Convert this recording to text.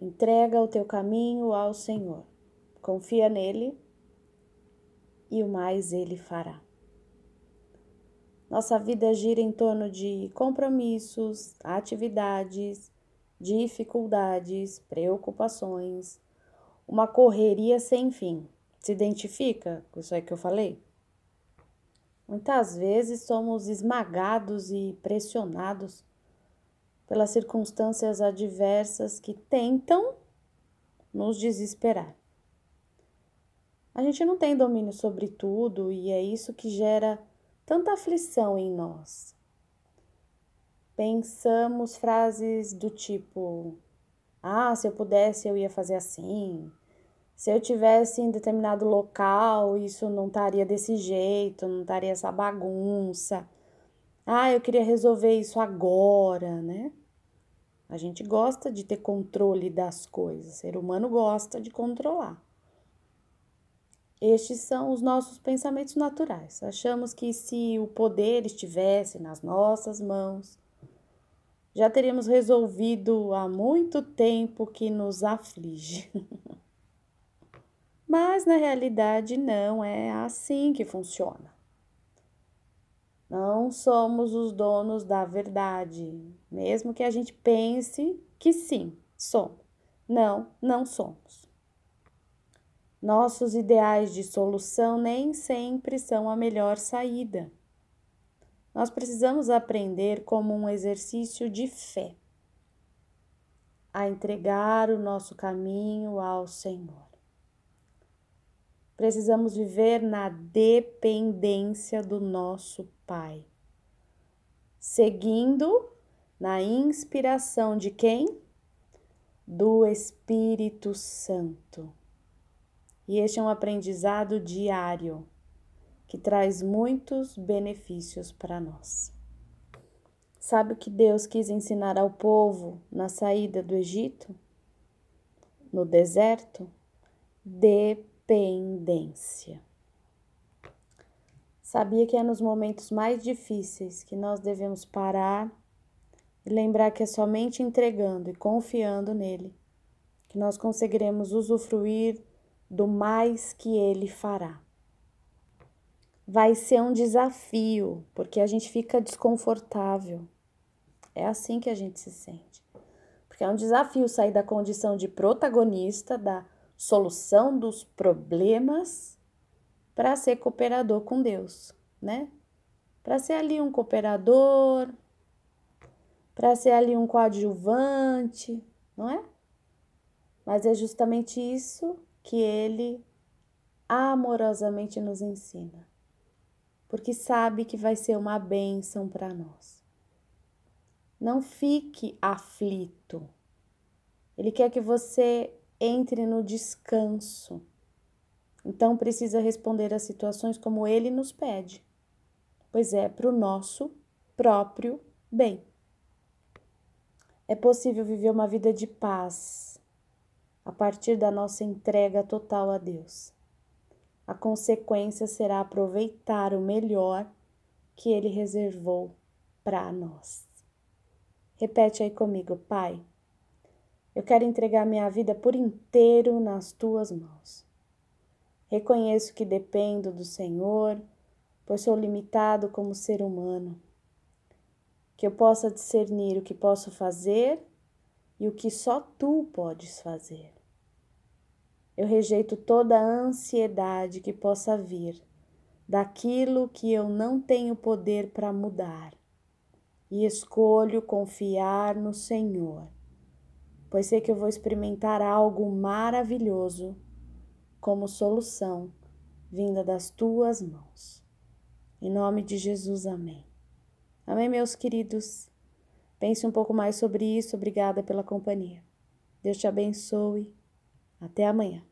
Entrega o teu caminho ao Senhor, confia nele e o mais ele fará. Nossa vida gira em torno de compromissos, atividades, dificuldades, preocupações, uma correria sem fim. Se identifica com isso aí que eu falei? Muitas vezes somos esmagados e pressionados pelas circunstâncias adversas que tentam nos desesperar. A gente não tem domínio sobre tudo e é isso que gera tanta aflição em nós. Pensamos frases do tipo: Ah, se eu pudesse eu ia fazer assim. Se eu tivesse em determinado local, isso não estaria desse jeito, não estaria essa bagunça. Ah, eu queria resolver isso agora, né? A gente gosta de ter controle das coisas, o ser humano gosta de controlar. Estes são os nossos pensamentos naturais. Achamos que se o poder estivesse nas nossas mãos, já teríamos resolvido há muito tempo que nos aflige. Mas na realidade não é assim que funciona. Não somos os donos da verdade, mesmo que a gente pense que sim, somos. Não, não somos. Nossos ideais de solução nem sempre são a melhor saída. Nós precisamos aprender como um exercício de fé a entregar o nosso caminho ao Senhor. Precisamos viver na dependência do nosso Pai, seguindo na inspiração de quem? Do Espírito Santo. E este é um aprendizado diário que traz muitos benefícios para nós. Sabe o que Deus quis ensinar ao povo na saída do Egito? No deserto? Dependência. Sabia que é nos momentos mais difíceis que nós devemos parar e lembrar que é somente entregando e confiando nele que nós conseguiremos usufruir do mais que ele fará. Vai ser um desafio, porque a gente fica desconfortável. É assim que a gente se sente. Porque é um desafio sair da condição de protagonista, da solução dos problemas, para ser cooperador com Deus, né? Para ser ali um cooperador, para ser ali um coadjuvante, não é? Mas é justamente isso que ele amorosamente nos ensina, porque sabe que vai ser uma bênção para nós. Não fique aflito. Ele quer que você entre no descanso. Então precisa responder às situações como ele nos pede, pois é para o nosso próprio bem. É possível viver uma vida de paz, a partir da nossa entrega total a Deus. A consequência será aproveitar o melhor que Ele reservou para nós. Repete aí comigo, Pai. Eu quero entregar minha vida por inteiro nas tuas mãos. Reconheço que dependo do Senhor, pois sou limitado como ser humano. Que eu possa discernir o que posso fazer e o que só tu podes fazer. Eu rejeito toda ansiedade que possa vir daquilo que eu não tenho poder para mudar e escolho confiar no Senhor, pois sei que eu vou experimentar algo maravilhoso como solução vinda das tuas mãos. Em nome de Jesus, amém. Amém, meus queridos. Pense um pouco mais sobre isso. Obrigada pela companhia. Deus te abençoe. Até amanhã.